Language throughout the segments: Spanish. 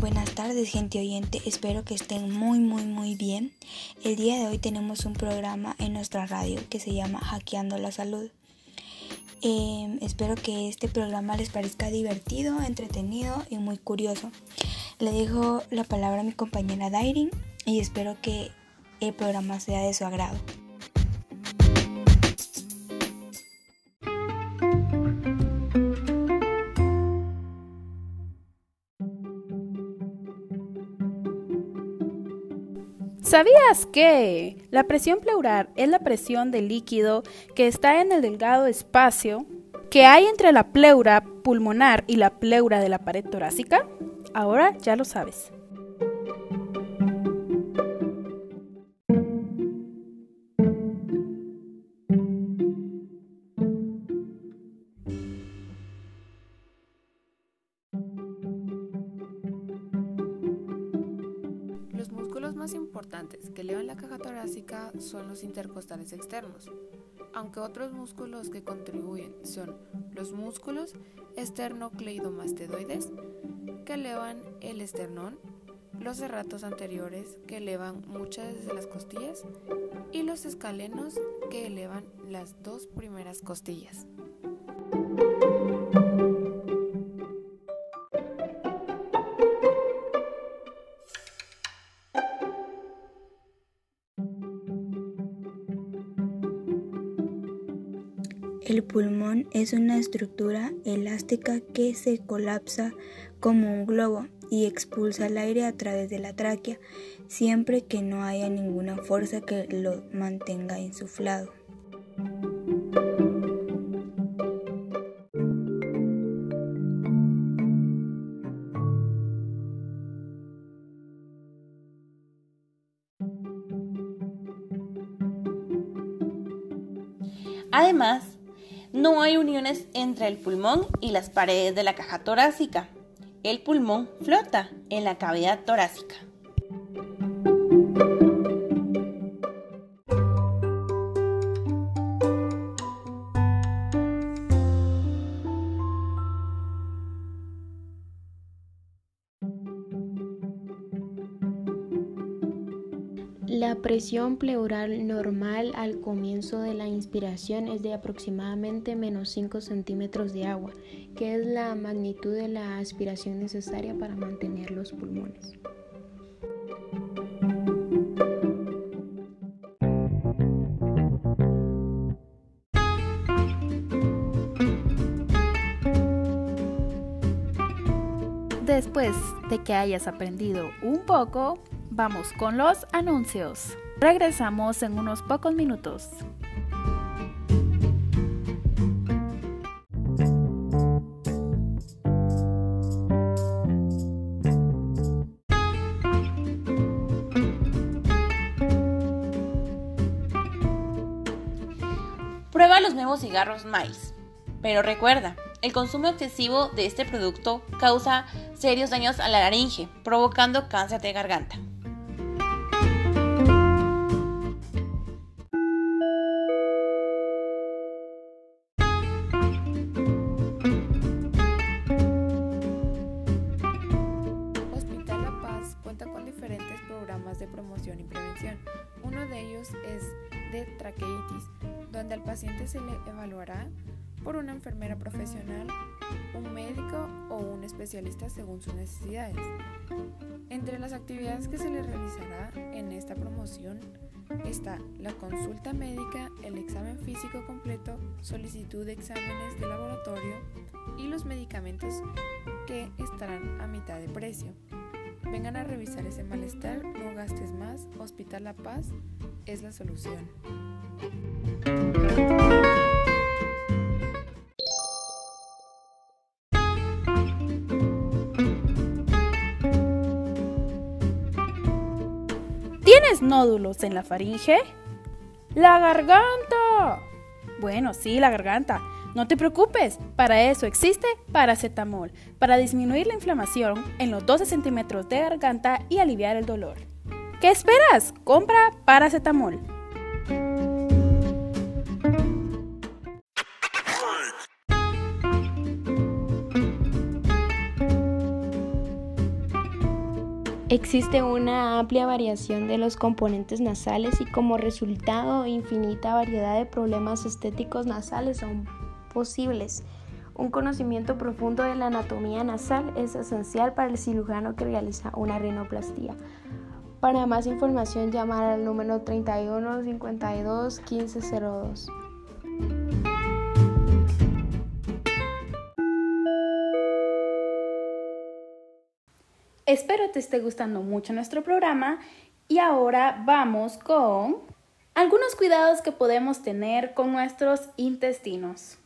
Buenas tardes gente oyente, espero que estén muy muy muy bien. El día de hoy tenemos un programa en nuestra radio que se llama Hackeando la Salud. Em, espero que este programa les parezca divertido, entretenido y muy curioso. Le dejo la palabra a mi compañera Dairin y espero que el programa sea de su agrado. ¿Sabías que la presión pleural es la presión del líquido que está en el delgado espacio que hay entre la pleura pulmonar y la pleura de la pared torácica? Ahora ya lo sabes. Son los intercostales externos, aunque otros músculos que contribuyen son los músculos esternocleidomastoides que elevan el esternón, los serratos anteriores que elevan muchas de las costillas y los escalenos que elevan las dos primeras costillas. El pulmón es una estructura elástica que se colapsa como un globo y expulsa el aire a través de la tráquea, siempre que no haya ninguna fuerza que lo mantenga insuflado. Además, no hay uniones entre el pulmón y las paredes de la caja torácica. El pulmón flota en la cavidad torácica. La presión pleural normal al comienzo de la inspiración es de aproximadamente menos 5 centímetros de agua, que es la magnitud de la aspiración necesaria para mantener los pulmones. Después de que hayas aprendido un poco, vamos con los anuncios. Regresamos en unos pocos minutos. Prueba los nuevos cigarros Miles. Pero recuerda, el consumo excesivo de este producto causa serios daños a la laringe, provocando cáncer de garganta. Promoción y prevención. Uno de ellos es de traqueitis, donde al paciente se le evaluará por una enfermera profesional, un médico o un especialista según sus necesidades. Entre las actividades que se le realizará en esta promoción está la consulta médica, el examen físico completo, solicitud de exámenes de laboratorio y los medicamentos que estarán a mitad de precio. Vengan a revisar ese malestar, no gastes más, Hospital La Paz es la solución. ¿Tienes nódulos en la faringe? ¡La garganta! Bueno, sí, la garganta. No te preocupes, para eso existe paracetamol, para disminuir la inflamación en los 12 centímetros de garganta y aliviar el dolor. ¿Qué esperas? Compra paracetamol. Existe una amplia variación de los componentes nasales y como resultado infinita variedad de problemas estéticos nasales son posibles. Un conocimiento profundo de la anatomía nasal es esencial para el cirujano que realiza una rinoplastía. Para más información llamar al número 31 52 1502. Espero te esté gustando mucho nuestro programa y ahora vamos con algunos cuidados que podemos tener con nuestros intestinos.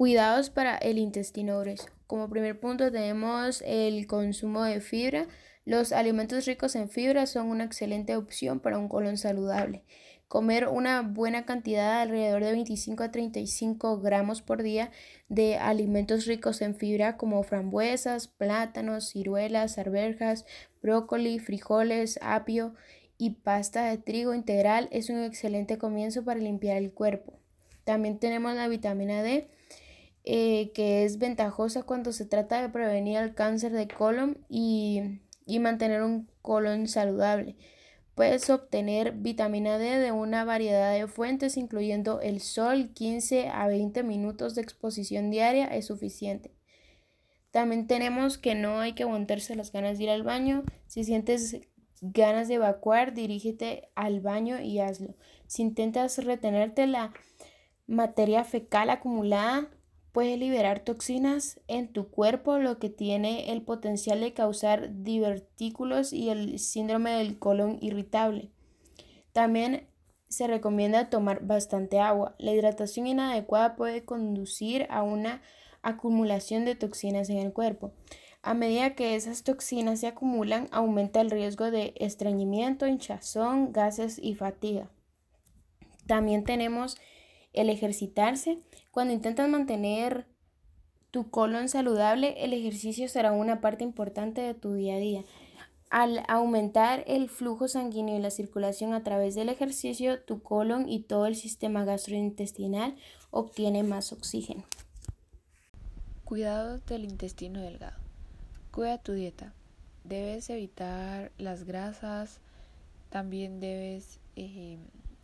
Cuidados para el intestino grueso. Como primer punto tenemos el consumo de fibra. Los alimentos ricos en fibra son una excelente opción para un colon saludable. Comer una buena cantidad, alrededor de 25 a 35 gramos por día, de alimentos ricos en fibra como frambuesas, plátanos, ciruelas, arvejas, brócoli, frijoles, apio y pasta de trigo integral es un excelente comienzo para limpiar el cuerpo. También tenemos la vitamina D eh, que es ventajosa cuando se trata de prevenir el cáncer de colon y, y mantener un colon saludable. Puedes obtener vitamina D de una variedad de fuentes, incluyendo el sol, 15 a 20 minutos de exposición diaria es suficiente. También tenemos que no hay que aguantarse las ganas de ir al baño. Si sientes ganas de evacuar, dirígete al baño y hazlo. Si intentas retenerte la materia fecal acumulada, puede liberar toxinas en tu cuerpo, lo que tiene el potencial de causar divertículos y el síndrome del colon irritable. También se recomienda tomar bastante agua. La hidratación inadecuada puede conducir a una acumulación de toxinas en el cuerpo. A medida que esas toxinas se acumulan, aumenta el riesgo de estreñimiento, hinchazón, gases y fatiga. También tenemos el ejercitarse. Cuando intentas mantener tu colon saludable, el ejercicio será una parte importante de tu día a día. Al aumentar el flujo sanguíneo y la circulación a través del ejercicio, tu colon y todo el sistema gastrointestinal obtiene más oxígeno. Cuidado del intestino delgado. Cuida tu dieta. Debes evitar las grasas, también debes eh,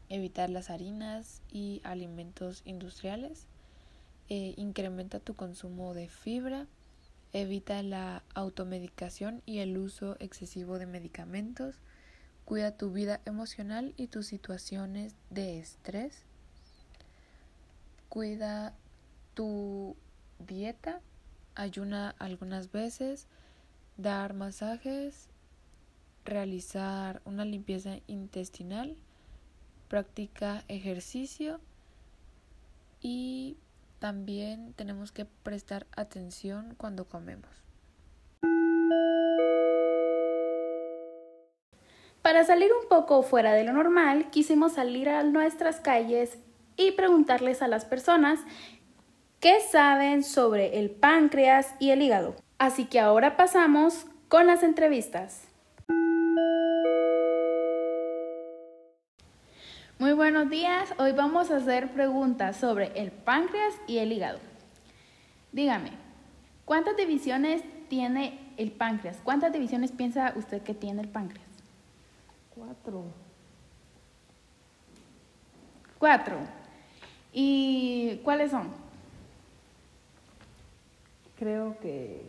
evitar las harinas y alimentos industriales, eh, incrementa tu consumo de fibra, evita la automedicación y el uso excesivo de medicamentos, cuida tu vida emocional y tus situaciones de estrés, cuida tu dieta, ayuna algunas veces, dar masajes, realizar una limpieza intestinal, practica ejercicio y también tenemos que prestar atención cuando comemos. Para salir un poco fuera de lo normal, quisimos salir a nuestras calles y preguntarles a las personas qué saben sobre el páncreas y el hígado. Así que ahora pasamos con las entrevistas. Muy buenos días, hoy vamos a hacer preguntas sobre el páncreas y el hígado. Dígame, ¿cuántas divisiones tiene el páncreas? ¿Cuántas divisiones piensa usted que tiene el páncreas? Cuatro. Cuatro. ¿Y cuáles son? Creo que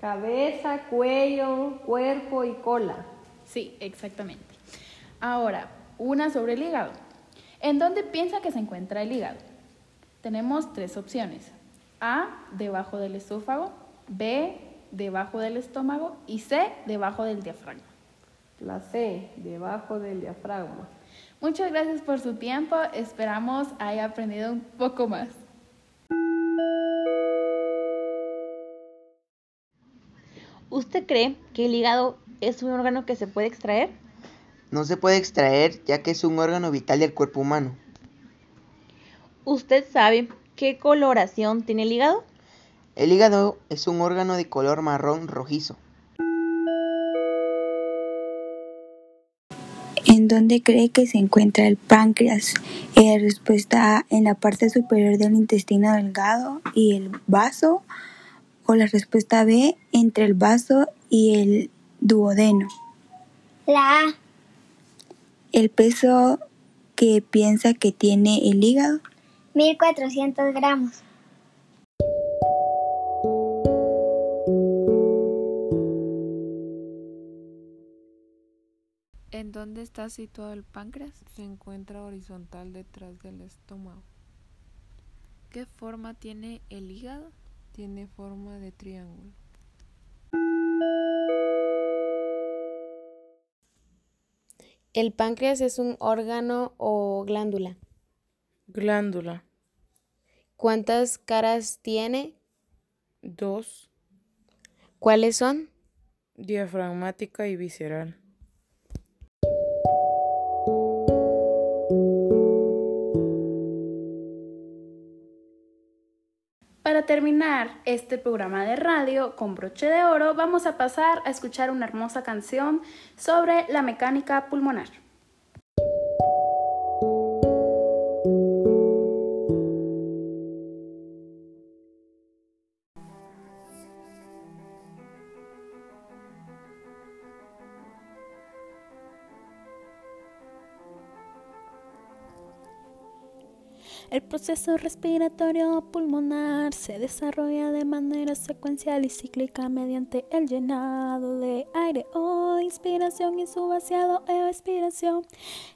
cabeza, cuello, cuerpo y cola. Sí, exactamente. Ahora, una sobre el hígado. ¿En dónde piensa que se encuentra el hígado? Tenemos tres opciones. A, debajo del esófago, B, debajo del estómago y C, debajo del diafragma. La C, debajo del diafragma. Muchas gracias por su tiempo. Esperamos haya aprendido un poco más. ¿Usted cree que el hígado es un órgano que se puede extraer? No se puede extraer ya que es un órgano vital del cuerpo humano. ¿Usted sabe qué coloración tiene el hígado? El hígado es un órgano de color marrón rojizo. ¿En dónde cree que se encuentra el páncreas? Eh, respuesta A, en la parte superior del intestino delgado y el vaso. O la respuesta B, entre el vaso y el duodeno. La A. El peso que piensa que tiene el hígado. 1400 gramos. ¿En dónde está situado el páncreas? Se encuentra horizontal detrás del estómago. ¿Qué forma tiene el hígado? Tiene forma de triángulo. ¿El páncreas es un órgano o glándula? Glándula. ¿Cuántas caras tiene? Dos. ¿Cuáles son? Diafragmática y visceral. Terminar este programa de radio con broche de oro, vamos a pasar a escuchar una hermosa canción sobre la mecánica pulmonar. Proceso respiratorio pulmonar se desarrolla de manera secuencial y cíclica mediante el llenado de aire o inspiración y su vaciado o expiración.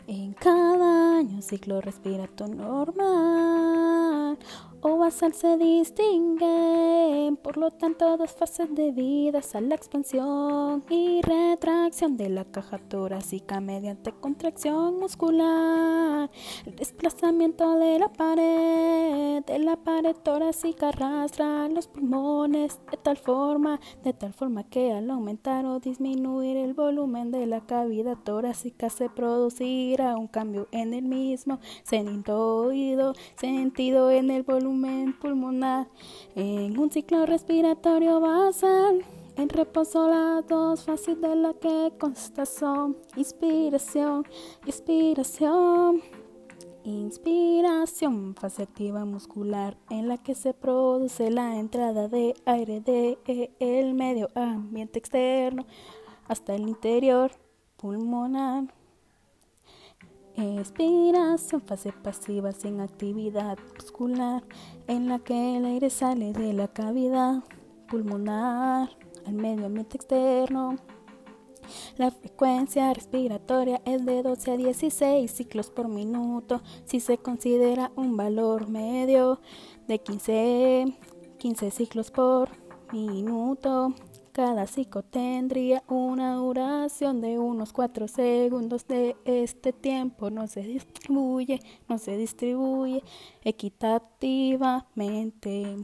En cada año ciclo respiratorio normal o basal se distinguen, por lo tanto, dos fases debidas a la expansión y retracción de la caja torácica mediante contracción muscular. El desplazamiento de la pared, de la pared torácica arrastra los pulmones de tal forma, de tal forma que al aumentar o disminuir el volumen de la cavidad torácica se producirá un cambio en el mismo sentido, sentido en el volumen pulmonar en un ciclo respiratorio basal. En reposo las dos fases de la que consta son inspiración expiración. Inspiración, fase activa muscular en la que se produce la entrada de aire de el medio ambiente externo hasta el interior pulmonar. Expiración, fase pasiva sin actividad muscular, en la que el aire sale de la cavidad pulmonar al medio ambiente externo. La frecuencia respiratoria es de 12 a 16 ciclos por minuto si se considera un valor medio de 15, 15 ciclos por minuto. Cada ciclo tendría una duración de unos 4 segundos de este tiempo. No se distribuye, no se distribuye equitativamente.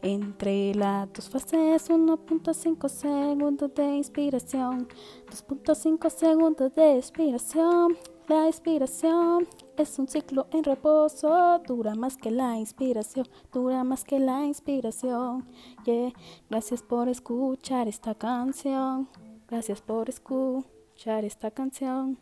Entre las dos fases 1.5 segundos de inspiración, 2.5 segundos de expiración. La expiración es un ciclo en reposo, dura más que la inspiración, dura más que la inspiración. Yeah. Gracias por escuchar esta canción, gracias por escuchar esta canción.